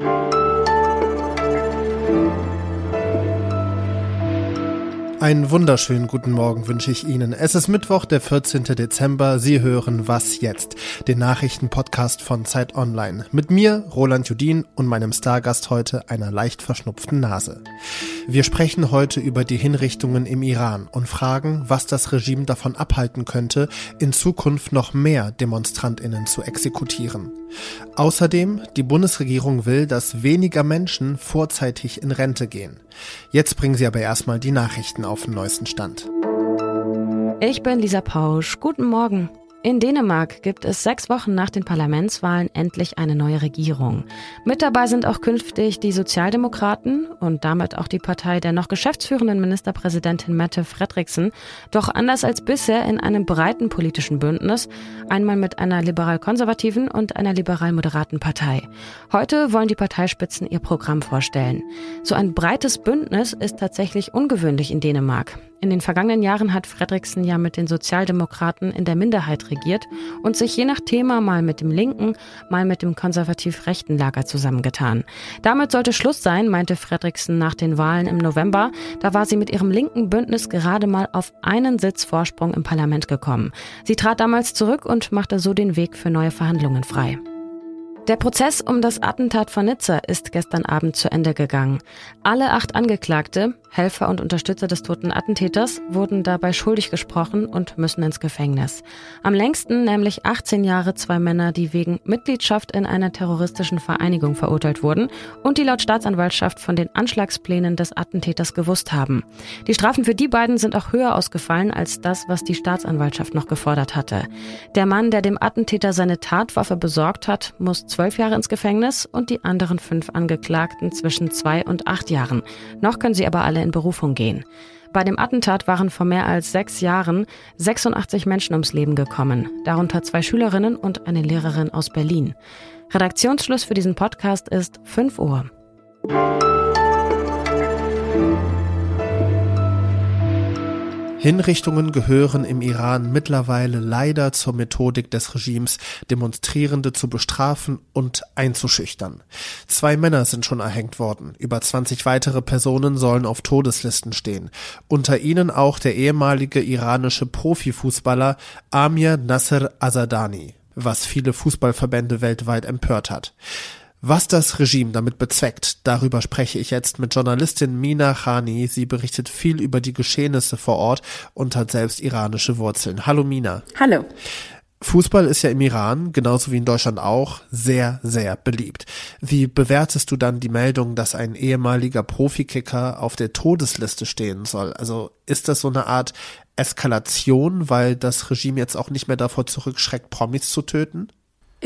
you Einen wunderschönen guten Morgen wünsche ich Ihnen. Es ist Mittwoch, der 14. Dezember. Sie hören Was jetzt? Den Nachrichtenpodcast von Zeit Online. Mit mir, Roland Judin und meinem Stargast heute, einer leicht verschnupften Nase. Wir sprechen heute über die Hinrichtungen im Iran und fragen, was das Regime davon abhalten könnte, in Zukunft noch mehr DemonstrantInnen zu exekutieren. Außerdem, die Bundesregierung will, dass weniger Menschen vorzeitig in Rente gehen. Jetzt bringen Sie aber erstmal die Nachrichten auf den neuesten Stand. Ich bin Lisa Pausch. Guten Morgen. In Dänemark gibt es sechs Wochen nach den Parlamentswahlen endlich eine neue Regierung. Mit dabei sind auch künftig die Sozialdemokraten und damit auch die Partei der noch geschäftsführenden Ministerpräsidentin Mette Fredriksen, doch anders als bisher in einem breiten politischen Bündnis, einmal mit einer liberal-konservativen und einer liberal-moderaten Partei. Heute wollen die Parteispitzen ihr Programm vorstellen. So ein breites Bündnis ist tatsächlich ungewöhnlich in Dänemark. In den vergangenen Jahren hat Fredriksen ja mit den Sozialdemokraten in der Minderheit regiert und sich je nach Thema mal mit dem linken, mal mit dem konservativ-rechten Lager zusammengetan. Damit sollte Schluss sein, meinte Fredriksen nach den Wahlen im November. Da war sie mit ihrem linken Bündnis gerade mal auf einen Sitz Vorsprung im Parlament gekommen. Sie trat damals zurück und machte so den Weg für neue Verhandlungen frei. Der Prozess um das Attentat von Nizza ist gestern Abend zu Ende gegangen. Alle acht Angeklagte, Helfer und Unterstützer des toten Attentäters, wurden dabei schuldig gesprochen und müssen ins Gefängnis. Am längsten nämlich 18 Jahre zwei Männer, die wegen Mitgliedschaft in einer terroristischen Vereinigung verurteilt wurden und die laut Staatsanwaltschaft von den Anschlagsplänen des Attentäters gewusst haben. Die Strafen für die beiden sind auch höher ausgefallen als das, was die Staatsanwaltschaft noch gefordert hatte. Der Mann, der dem Attentäter seine Tatwaffe besorgt hat, muss zwölf Jahre ins Gefängnis und die anderen fünf Angeklagten zwischen zwei und acht Jahren. Noch können sie aber alle in Berufung gehen. Bei dem Attentat waren vor mehr als sechs Jahren 86 Menschen ums Leben gekommen, darunter zwei Schülerinnen und eine Lehrerin aus Berlin. Redaktionsschluss für diesen Podcast ist 5 Uhr. Hinrichtungen gehören im Iran mittlerweile leider zur Methodik des Regimes, Demonstrierende zu bestrafen und einzuschüchtern. Zwei Männer sind schon erhängt worden, über 20 weitere Personen sollen auf Todeslisten stehen, unter ihnen auch der ehemalige iranische Profifußballer Amir Nasser Azadani, was viele Fußballverbände weltweit empört hat. Was das Regime damit bezweckt, darüber spreche ich jetzt mit Journalistin Mina Khani. Sie berichtet viel über die Geschehnisse vor Ort und hat selbst iranische Wurzeln. Hallo Mina. Hallo. Fußball ist ja im Iran, genauso wie in Deutschland auch, sehr, sehr beliebt. Wie bewertest du dann die Meldung, dass ein ehemaliger Profikicker auf der Todesliste stehen soll? Also ist das so eine Art Eskalation, weil das Regime jetzt auch nicht mehr davor zurückschreckt, Promis zu töten?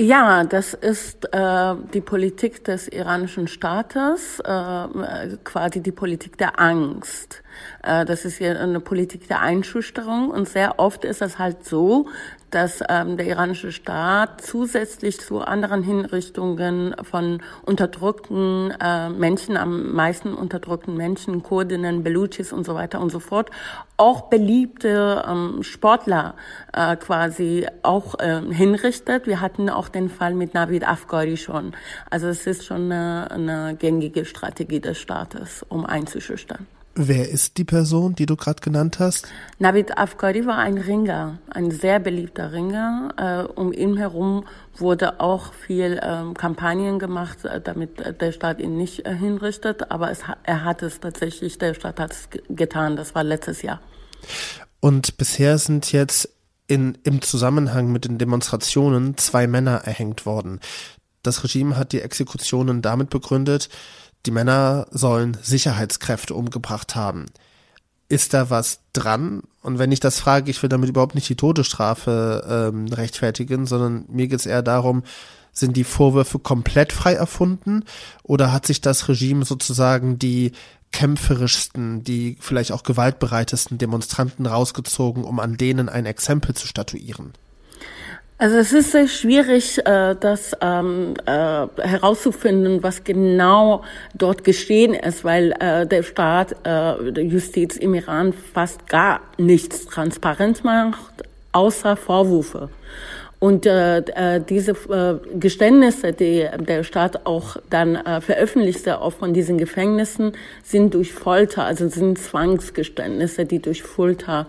Ja, das ist äh, die Politik des iranischen Staates, äh, quasi die Politik der Angst. Äh, das ist ja eine Politik der Einschüchterung und sehr oft ist es halt so, dass ähm, der iranische Staat zusätzlich zu anderen Hinrichtungen von unterdrückten äh, Menschen, am meisten unterdrückten Menschen, Kurdinnen, Belutschis und so weiter und so fort, auch beliebte ähm, Sportler äh, quasi auch äh, hinrichtet. Wir hatten auch den Fall mit Navid Afghari schon. Also es ist schon eine, eine gängige Strategie des Staates, um einzuschüchtern. Wer ist die Person, die du gerade genannt hast? Navid Afghari war ein Ringer, ein sehr beliebter Ringer. Äh, um ihn herum wurde auch viel ähm, Kampagnen gemacht, äh, damit der Staat ihn nicht äh, hinrichtet. Aber es, er hat es tatsächlich, der Staat hat es getan. Das war letztes Jahr. Und bisher sind jetzt in, im Zusammenhang mit den Demonstrationen zwei Männer erhängt worden. Das Regime hat die Exekutionen damit begründet, die Männer sollen Sicherheitskräfte umgebracht haben. Ist da was dran? Und wenn ich das frage, ich will damit überhaupt nicht die Todesstrafe ähm, rechtfertigen, sondern mir geht es eher darum, sind die Vorwürfe komplett frei erfunden oder hat sich das Regime sozusagen die kämpferischsten, die vielleicht auch gewaltbereitesten Demonstranten rausgezogen, um an denen ein Exempel zu statuieren? Also es ist sehr schwierig, äh, das ähm, äh, herauszufinden, was genau dort geschehen ist, weil äh, der Staat, der Justiz im Iran fast gar nichts transparent macht, außer Vorwürfe. Und äh, diese äh, Geständnisse, die der Staat auch dann äh, veröffentlichte, auch von diesen Gefängnissen, sind durch Folter, also sind Zwangsgeständnisse, die durch Folter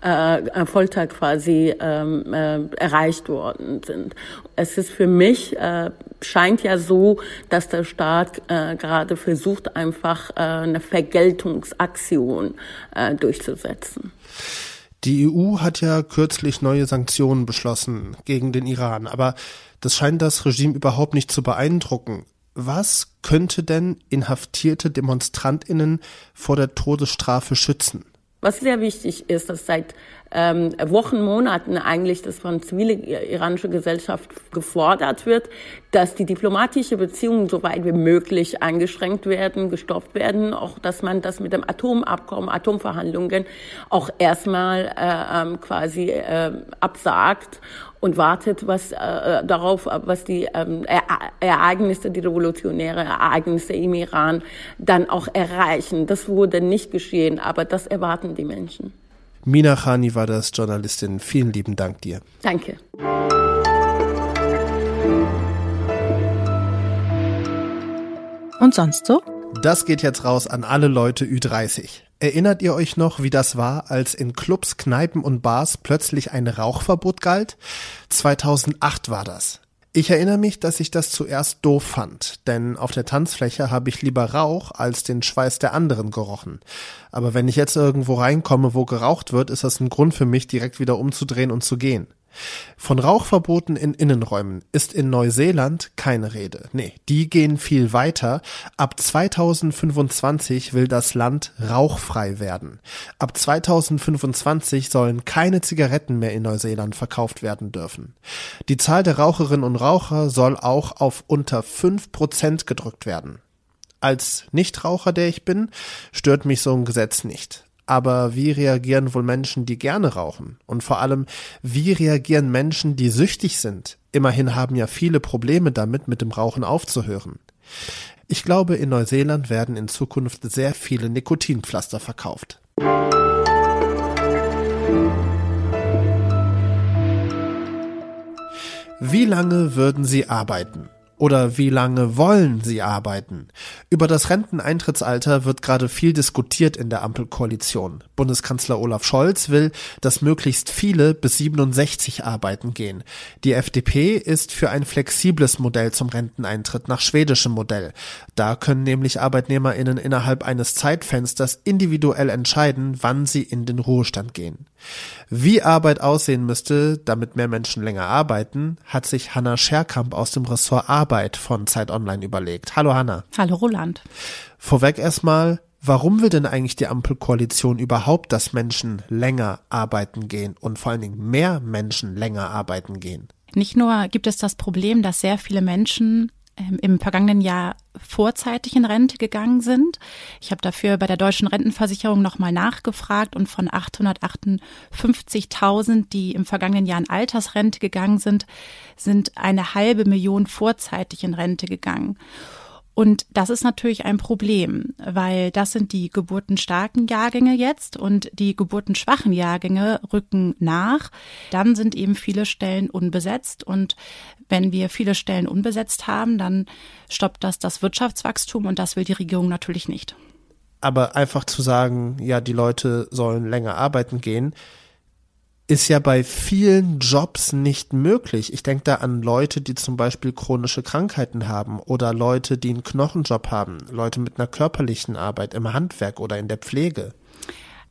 äh, Folter quasi ähm, äh, erreicht worden sind. Es ist für mich, äh, scheint ja so, dass der Staat äh, gerade versucht, einfach äh, eine Vergeltungsaktion äh, durchzusetzen. Die EU hat ja kürzlich neue Sanktionen beschlossen gegen den Iran, aber das scheint das Regime überhaupt nicht zu beeindrucken. Was könnte denn inhaftierte Demonstrantinnen vor der Todesstrafe schützen? Was sehr wichtig ist, dass seit ähm, Wochen, Monaten eigentlich das von zivile iranischer Gesellschaft gefordert wird, dass die diplomatische Beziehungen so weit wie möglich eingeschränkt werden, gestoppt werden, auch dass man das mit dem Atomabkommen, Atomverhandlungen auch erstmal äh, ähm, quasi äh, absagt und wartet was äh, darauf, was die ähm, Ereignisse, die revolutionäre Ereignisse im Iran dann auch erreichen. Das wurde nicht geschehen, aber das erwarten die Menschen. Mina Khani war das, Journalistin. Vielen lieben Dank dir. Danke. Und sonst so? Das geht jetzt raus an alle Leute Ü30. Erinnert ihr euch noch, wie das war, als in Clubs, Kneipen und Bars plötzlich ein Rauchverbot galt? 2008 war das. Ich erinnere mich, dass ich das zuerst doof fand, denn auf der Tanzfläche habe ich lieber Rauch als den Schweiß der anderen gerochen. Aber wenn ich jetzt irgendwo reinkomme, wo geraucht wird, ist das ein Grund für mich, direkt wieder umzudrehen und zu gehen. Von Rauchverboten in Innenräumen ist in Neuseeland keine Rede. Nee, die gehen viel weiter. Ab 2025 will das Land rauchfrei werden. Ab 2025 sollen keine Zigaretten mehr in Neuseeland verkauft werden dürfen. Die Zahl der Raucherinnen und Raucher soll auch auf unter fünf Prozent gedrückt werden. Als Nichtraucher, der ich bin, stört mich so ein Gesetz nicht. Aber wie reagieren wohl Menschen, die gerne rauchen? Und vor allem, wie reagieren Menschen, die süchtig sind? Immerhin haben ja viele Probleme damit, mit dem Rauchen aufzuhören. Ich glaube, in Neuseeland werden in Zukunft sehr viele Nikotinpflaster verkauft. Wie lange würden Sie arbeiten? Oder wie lange wollen sie arbeiten? Über das Renteneintrittsalter wird gerade viel diskutiert in der Ampelkoalition. Bundeskanzler Olaf Scholz will, dass möglichst viele bis 67 arbeiten gehen. Die FDP ist für ein flexibles Modell zum Renteneintritt nach schwedischem Modell. Da können nämlich Arbeitnehmerinnen innerhalb eines Zeitfensters individuell entscheiden, wann sie in den Ruhestand gehen. Wie Arbeit aussehen müsste, damit mehr Menschen länger arbeiten, hat sich Hanna Scherkamp aus dem Ressort von Zeit Online überlegt. Hallo Hanna. Hallo Roland. Vorweg erstmal, warum will denn eigentlich die Ampelkoalition überhaupt, dass Menschen länger arbeiten gehen und vor allen Dingen mehr Menschen länger arbeiten gehen? Nicht nur gibt es das Problem, dass sehr viele Menschen im vergangenen Jahr vorzeitig in Rente gegangen sind. Ich habe dafür bei der deutschen Rentenversicherung nochmal nachgefragt und von 858.000, die im vergangenen Jahr in Altersrente gegangen sind, sind eine halbe Million vorzeitig in Rente gegangen. Und das ist natürlich ein Problem, weil das sind die geburtenstarken Jahrgänge jetzt und die geburtenschwachen Jahrgänge rücken nach. Dann sind eben viele Stellen unbesetzt und wenn wir viele Stellen unbesetzt haben, dann stoppt das das Wirtschaftswachstum und das will die Regierung natürlich nicht. Aber einfach zu sagen, ja, die Leute sollen länger arbeiten gehen, ist ja bei vielen Jobs nicht möglich. Ich denke da an Leute, die zum Beispiel chronische Krankheiten haben oder Leute, die einen Knochenjob haben, Leute mit einer körperlichen Arbeit im Handwerk oder in der Pflege.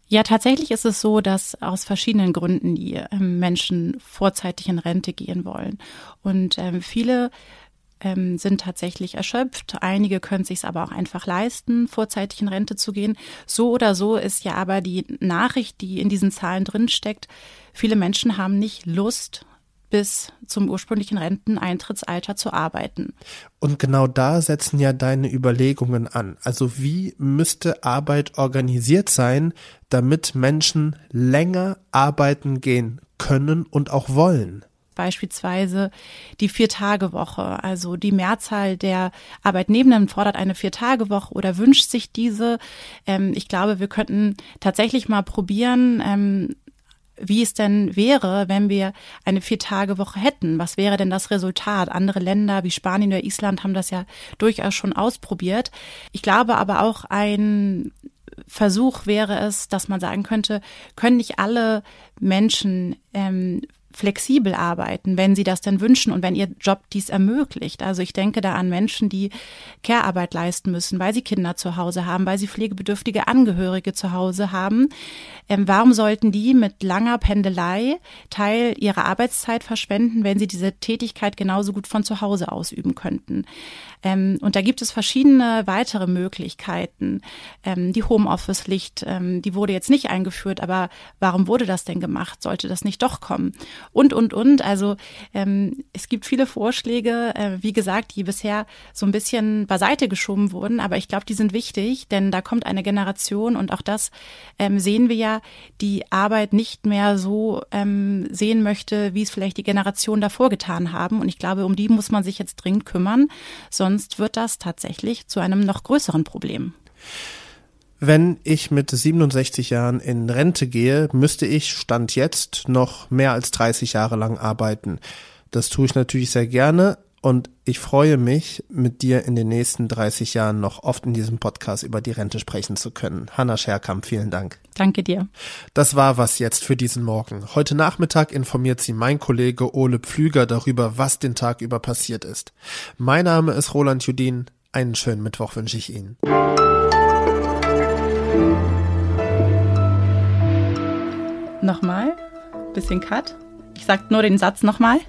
Ja, tatsächlich ist es so, dass aus verschiedenen Gründen die ähm, Menschen vorzeitig in Rente gehen wollen. Und ähm, viele ähm, sind tatsächlich erschöpft. Einige können sich aber auch einfach leisten, vorzeitig in Rente zu gehen. So oder so ist ja aber die Nachricht, die in diesen Zahlen drinsteckt, viele Menschen haben nicht Lust, bis zum ursprünglichen Renteneintrittsalter zu arbeiten. Und genau da setzen ja deine Überlegungen an. Also wie müsste Arbeit organisiert sein, damit Menschen länger arbeiten gehen können und auch wollen? Beispielsweise die Vier-Tage-Woche. Also die Mehrzahl der Arbeitnehmenden fordert eine Vier-Tage-Woche oder wünscht sich diese. Ähm, ich glaube, wir könnten tatsächlich mal probieren, ähm, wie es denn wäre, wenn wir eine Vier-Tage-Woche hätten. Was wäre denn das Resultat? Andere Länder wie Spanien oder Island haben das ja durchaus schon ausprobiert. Ich glaube aber auch ein Versuch wäre es, dass man sagen könnte, können nicht alle Menschen ähm, flexibel arbeiten, wenn sie das denn wünschen und wenn ihr Job dies ermöglicht. Also ich denke da an Menschen, die Care-Arbeit leisten müssen, weil sie Kinder zu Hause haben, weil sie pflegebedürftige Angehörige zu Hause haben. Ähm, warum sollten die mit langer Pendelei Teil ihrer Arbeitszeit verschwenden, wenn sie diese Tätigkeit genauso gut von zu Hause ausüben könnten? Ähm, und da gibt es verschiedene weitere Möglichkeiten. Ähm, die Homeoffice-Licht, ähm, die wurde jetzt nicht eingeführt, aber warum wurde das denn gemacht? Sollte das nicht doch kommen? Und, und, und. Also ähm, es gibt viele Vorschläge, äh, wie gesagt, die bisher so ein bisschen beiseite geschoben wurden, aber ich glaube, die sind wichtig, denn da kommt eine Generation und auch das ähm, sehen wir ja, die Arbeit nicht mehr so ähm, sehen möchte, wie es vielleicht die Generation davor getan haben. Und ich glaube, um die muss man sich jetzt dringend kümmern, sonst wird das tatsächlich zu einem noch größeren Problem. Wenn ich mit 67 Jahren in Rente gehe, müsste ich Stand jetzt noch mehr als 30 Jahre lang arbeiten. Das tue ich natürlich sehr gerne und ich freue mich, mit dir in den nächsten 30 Jahren noch oft in diesem Podcast über die Rente sprechen zu können. Hanna Scherkamp, vielen Dank. Danke dir. Das war was jetzt für diesen Morgen. Heute Nachmittag informiert sie mein Kollege Ole Pflüger darüber, was den Tag über passiert ist. Mein Name ist Roland Judin. Einen schönen Mittwoch wünsche ich Ihnen. Nochmal. Bisschen Cut. Ich sag nur den Satz nochmal.